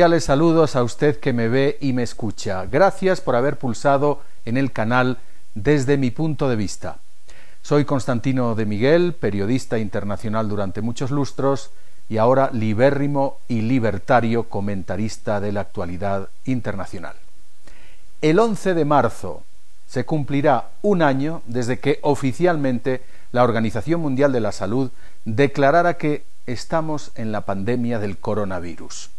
Saludos a usted que me ve y me escucha. Gracias por haber pulsado en el canal desde mi punto de vista. Soy Constantino de Miguel, periodista internacional durante muchos lustros y ahora libérrimo y libertario comentarista de la actualidad internacional. El 11 de marzo se cumplirá un año desde que oficialmente la Organización Mundial de la Salud declarara que estamos en la pandemia del coronavirus.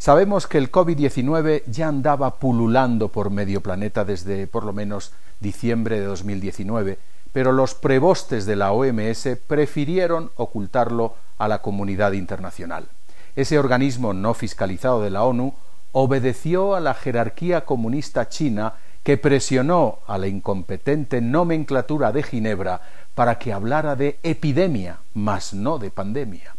Sabemos que el COVID-19 ya andaba pululando por medio planeta desde por lo menos diciembre de 2019, pero los prebostes de la OMS prefirieron ocultarlo a la comunidad internacional. Ese organismo no fiscalizado de la ONU obedeció a la jerarquía comunista china que presionó a la incompetente nomenclatura de Ginebra para que hablara de epidemia, mas no de pandemia.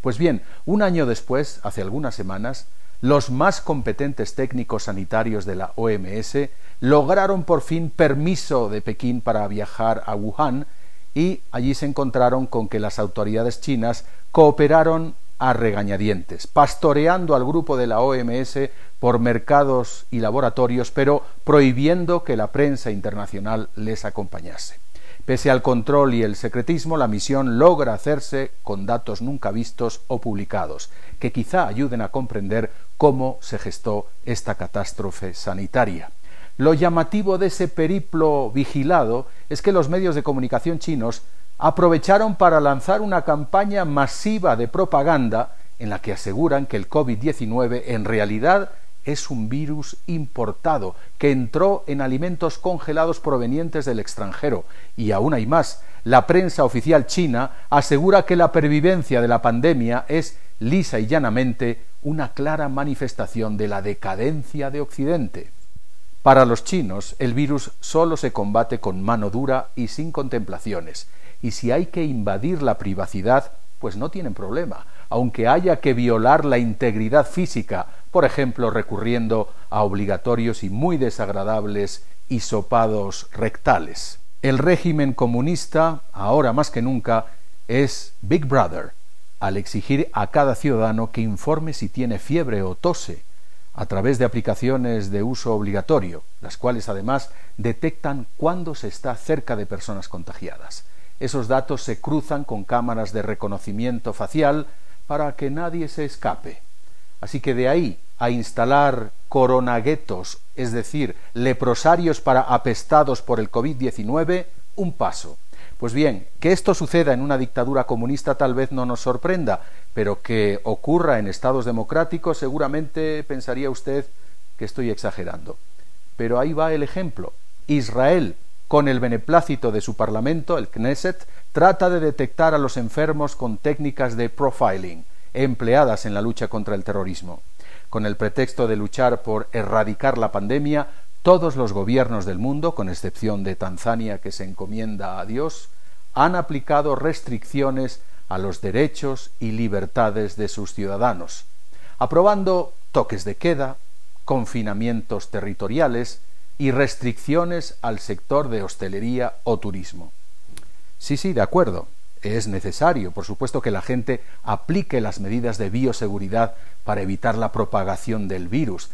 Pues bien, un año después, hace algunas semanas, los más competentes técnicos sanitarios de la OMS lograron por fin permiso de Pekín para viajar a Wuhan y allí se encontraron con que las autoridades chinas cooperaron a regañadientes, pastoreando al grupo de la OMS por mercados y laboratorios, pero prohibiendo que la prensa internacional les acompañase. Pese al control y el secretismo, la misión logra hacerse con datos nunca vistos o publicados, que quizá ayuden a comprender cómo se gestó esta catástrofe sanitaria. Lo llamativo de ese periplo vigilado es que los medios de comunicación chinos aprovecharon para lanzar una campaña masiva de propaganda en la que aseguran que el COVID-19 en realidad es un virus importado que entró en alimentos congelados provenientes del extranjero. Y aún hay más. La prensa oficial china asegura que la pervivencia de la pandemia es lisa y llanamente una clara manifestación de la decadencia de Occidente. Para los chinos, el virus solo se combate con mano dura y sin contemplaciones, y si hay que invadir la privacidad, pues no tienen problema, aunque haya que violar la integridad física, por ejemplo, recurriendo a obligatorios y muy desagradables hisopados rectales. El régimen comunista, ahora más que nunca, es Big Brother, al exigir a cada ciudadano que informe si tiene fiebre o tose, a través de aplicaciones de uso obligatorio, las cuales además detectan cuándo se está cerca de personas contagiadas. Esos datos se cruzan con cámaras de reconocimiento facial para que nadie se escape. Así que de ahí a instalar coronaguetos, es decir, leprosarios para apestados por el COVID-19, un paso. Pues bien, que esto suceda en una dictadura comunista tal vez no nos sorprenda, pero que ocurra en estados democráticos seguramente pensaría usted que estoy exagerando. Pero ahí va el ejemplo. Israel, con el beneplácito de su parlamento, el Knesset, trata de detectar a los enfermos con técnicas de profiling, empleadas en la lucha contra el terrorismo. Con el pretexto de luchar por erradicar la pandemia, todos los gobiernos del mundo, con excepción de Tanzania que se encomienda a Dios, han aplicado restricciones a los derechos y libertades de sus ciudadanos, aprobando toques de queda, confinamientos territoriales y restricciones al sector de hostelería o turismo. Sí, sí, de acuerdo. Es necesario, por supuesto, que la gente aplique las medidas de bioseguridad para evitar la propagación del virus,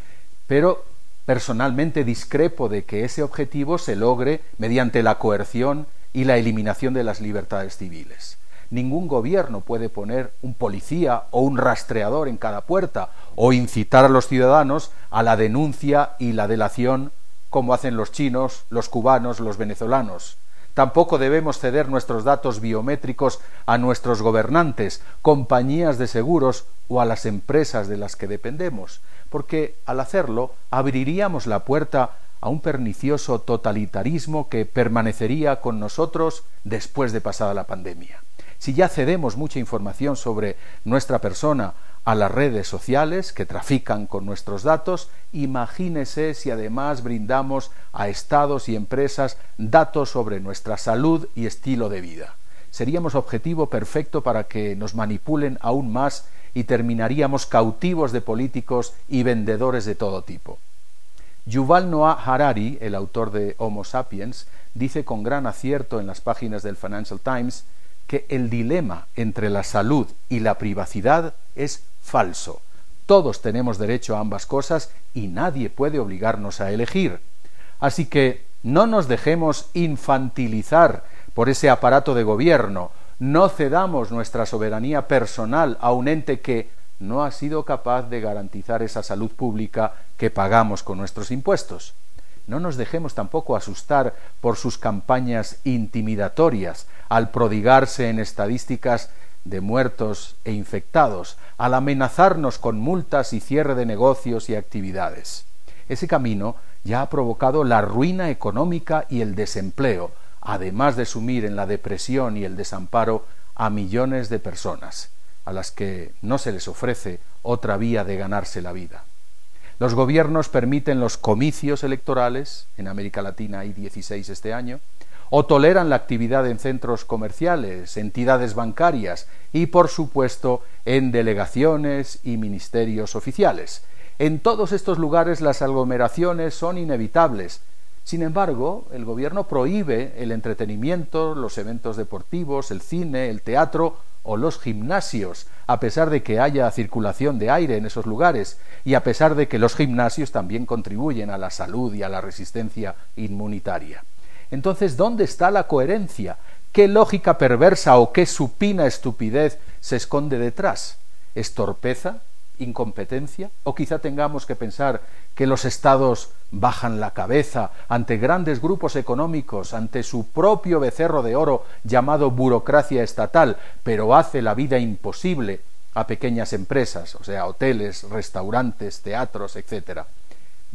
pero personalmente discrepo de que ese objetivo se logre mediante la coerción y la eliminación de las libertades civiles. Ningún gobierno puede poner un policía o un rastreador en cada puerta o incitar a los ciudadanos a la denuncia y la delación como hacen los chinos, los cubanos, los venezolanos. Tampoco debemos ceder nuestros datos biométricos a nuestros gobernantes, compañías de seguros o a las empresas de las que dependemos, porque al hacerlo abriríamos la puerta a un pernicioso totalitarismo que permanecería con nosotros después de pasada la pandemia. Si ya cedemos mucha información sobre nuestra persona a las redes sociales que trafican con nuestros datos, imagínese si además brindamos a estados y empresas datos sobre nuestra salud y estilo de vida. Seríamos objetivo perfecto para que nos manipulen aún más y terminaríamos cautivos de políticos y vendedores de todo tipo. Yuval Noah Harari, el autor de Homo sapiens, dice con gran acierto en las páginas del Financial Times que el dilema entre la salud y la privacidad es falso. Todos tenemos derecho a ambas cosas y nadie puede obligarnos a elegir. Así que no nos dejemos infantilizar por ese aparato de gobierno, no cedamos nuestra soberanía personal a un ente que no ha sido capaz de garantizar esa salud pública que pagamos con nuestros impuestos. No nos dejemos tampoco asustar por sus campañas intimidatorias al prodigarse en estadísticas de muertos e infectados, al amenazarnos con multas y cierre de negocios y actividades. Ese camino ya ha provocado la ruina económica y el desempleo, además de sumir en la depresión y el desamparo a millones de personas, a las que no se les ofrece otra vía de ganarse la vida. Los gobiernos permiten los comicios electorales, en América Latina hay 16 este año, o toleran la actividad en centros comerciales, entidades bancarias y, por supuesto, en delegaciones y ministerios oficiales. En todos estos lugares las aglomeraciones son inevitables, sin embargo, el gobierno prohíbe el entretenimiento, los eventos deportivos, el cine, el teatro o los gimnasios, a pesar de que haya circulación de aire en esos lugares y a pesar de que los gimnasios también contribuyen a la salud y a la resistencia inmunitaria. Entonces, ¿dónde está la coherencia? ¿Qué lógica perversa o qué supina estupidez se esconde detrás? ¿Es torpeza? incompetencia? ¿O quizá tengamos que pensar que los estados bajan la cabeza ante grandes grupos económicos, ante su propio becerro de oro llamado burocracia estatal, pero hace la vida imposible a pequeñas empresas, o sea, hoteles, restaurantes, teatros, etc.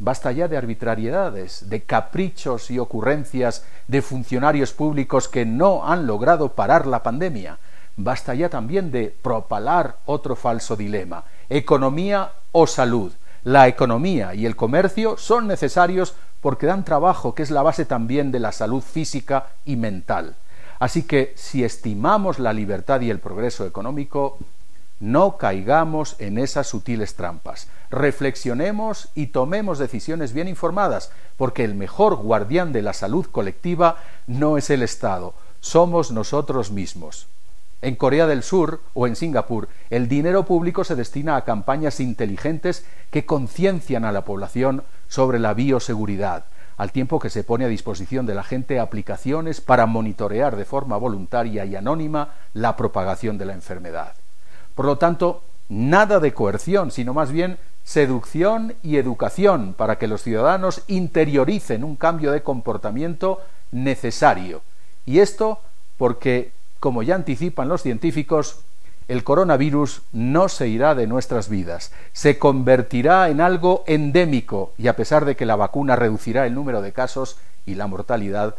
Basta ya de arbitrariedades, de caprichos y ocurrencias de funcionarios públicos que no han logrado parar la pandemia. Basta ya también de propalar otro falso dilema, economía o salud. La economía y el comercio son necesarios porque dan trabajo, que es la base también de la salud física y mental. Así que si estimamos la libertad y el progreso económico, no caigamos en esas sutiles trampas. Reflexionemos y tomemos decisiones bien informadas, porque el mejor guardián de la salud colectiva no es el Estado, somos nosotros mismos. En Corea del Sur o en Singapur, el dinero público se destina a campañas inteligentes que conciencian a la población sobre la bioseguridad, al tiempo que se pone a disposición de la gente aplicaciones para monitorear de forma voluntaria y anónima la propagación de la enfermedad. Por lo tanto, nada de coerción, sino más bien seducción y educación para que los ciudadanos interioricen un cambio de comportamiento necesario. Y esto porque como ya anticipan los científicos, el coronavirus no se irá de nuestras vidas, se convertirá en algo endémico y a pesar de que la vacuna reducirá el número de casos y la mortalidad,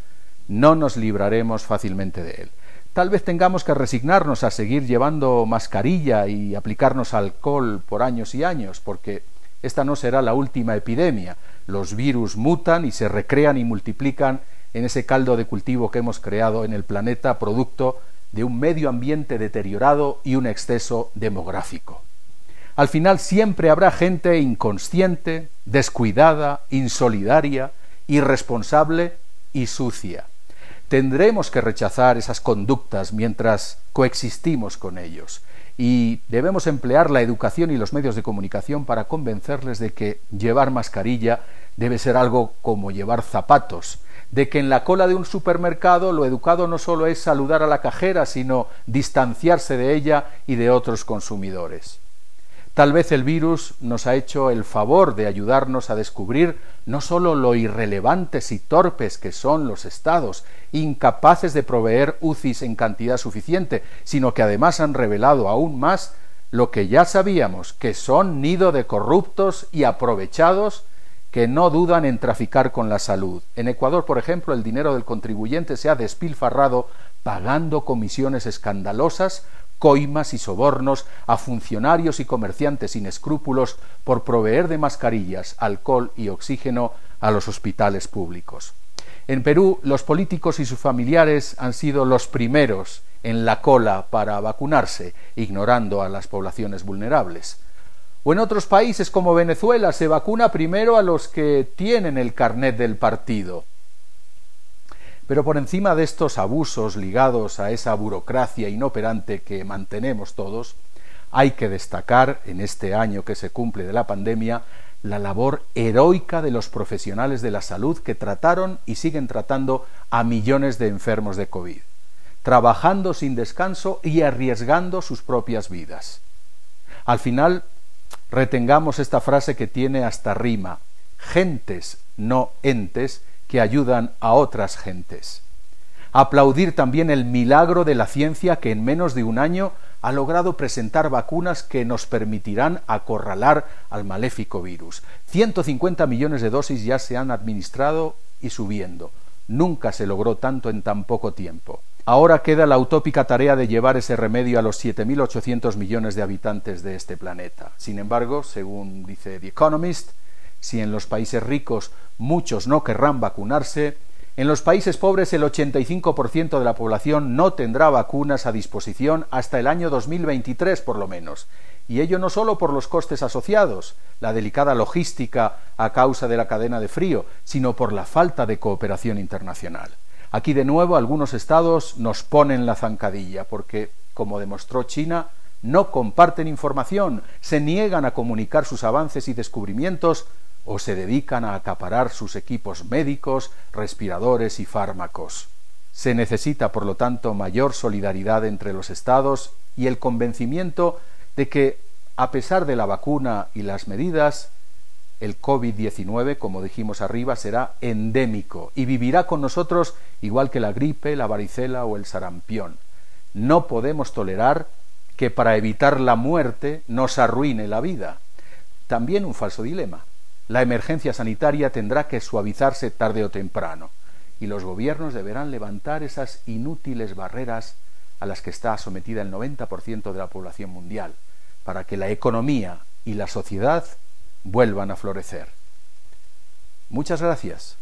no nos libraremos fácilmente de él. Tal vez tengamos que resignarnos a seguir llevando mascarilla y aplicarnos alcohol por años y años, porque esta no será la última epidemia. Los virus mutan y se recrean y multiplican en ese caldo de cultivo que hemos creado en el planeta producto de un medio ambiente deteriorado y un exceso demográfico. Al final siempre habrá gente inconsciente, descuidada, insolidaria, irresponsable y sucia. Tendremos que rechazar esas conductas mientras coexistimos con ellos y debemos emplear la educación y los medios de comunicación para convencerles de que llevar mascarilla debe ser algo como llevar zapatos, de que en la cola de un supermercado lo educado no solo es saludar a la cajera, sino distanciarse de ella y de otros consumidores. Tal vez el virus nos ha hecho el favor de ayudarnos a descubrir no sólo lo irrelevantes y torpes que son los estados, incapaces de proveer UCIs en cantidad suficiente, sino que además han revelado aún más lo que ya sabíamos, que son nido de corruptos y aprovechados que no dudan en traficar con la salud. En Ecuador, por ejemplo, el dinero del contribuyente se ha despilfarrado pagando comisiones escandalosas, coimas y sobornos a funcionarios y comerciantes sin escrúpulos por proveer de mascarillas, alcohol y oxígeno a los hospitales públicos. En Perú, los políticos y sus familiares han sido los primeros en la cola para vacunarse, ignorando a las poblaciones vulnerables. O en otros países como Venezuela se vacuna primero a los que tienen el carnet del partido. Pero por encima de estos abusos ligados a esa burocracia inoperante que mantenemos todos, hay que destacar en este año que se cumple de la pandemia la labor heroica de los profesionales de la salud que trataron y siguen tratando a millones de enfermos de COVID, trabajando sin descanso y arriesgando sus propias vidas. Al final, retengamos esta frase que tiene hasta rima, gentes, no entes, que ayudan a otras gentes. Aplaudir también el milagro de la ciencia que en menos de un año ha logrado presentar vacunas que nos permitirán acorralar al maléfico virus. 150 millones de dosis ya se han administrado y subiendo. Nunca se logró tanto en tan poco tiempo. Ahora queda la utópica tarea de llevar ese remedio a los 7.800 millones de habitantes de este planeta. Sin embargo, según dice The Economist, si en los países ricos muchos no querrán vacunarse, en los países pobres el 85% de la población no tendrá vacunas a disposición hasta el año 2023 por lo menos, y ello no solo por los costes asociados, la delicada logística a causa de la cadena de frío, sino por la falta de cooperación internacional. Aquí de nuevo algunos estados nos ponen la zancadilla porque, como demostró China, no comparten información, se niegan a comunicar sus avances y descubrimientos o se dedican a acaparar sus equipos médicos, respiradores y fármacos. Se necesita, por lo tanto, mayor solidaridad entre los Estados y el convencimiento de que, a pesar de la vacuna y las medidas, el COVID-19, como dijimos arriba, será endémico y vivirá con nosotros igual que la gripe, la varicela o el sarampión. No podemos tolerar que para evitar la muerte nos arruine la vida. También un falso dilema la emergencia sanitaria tendrá que suavizarse tarde o temprano, y los gobiernos deberán levantar esas inútiles barreras a las que está sometida el 90% de la población mundial, para que la economía y la sociedad vuelvan a florecer. Muchas gracias.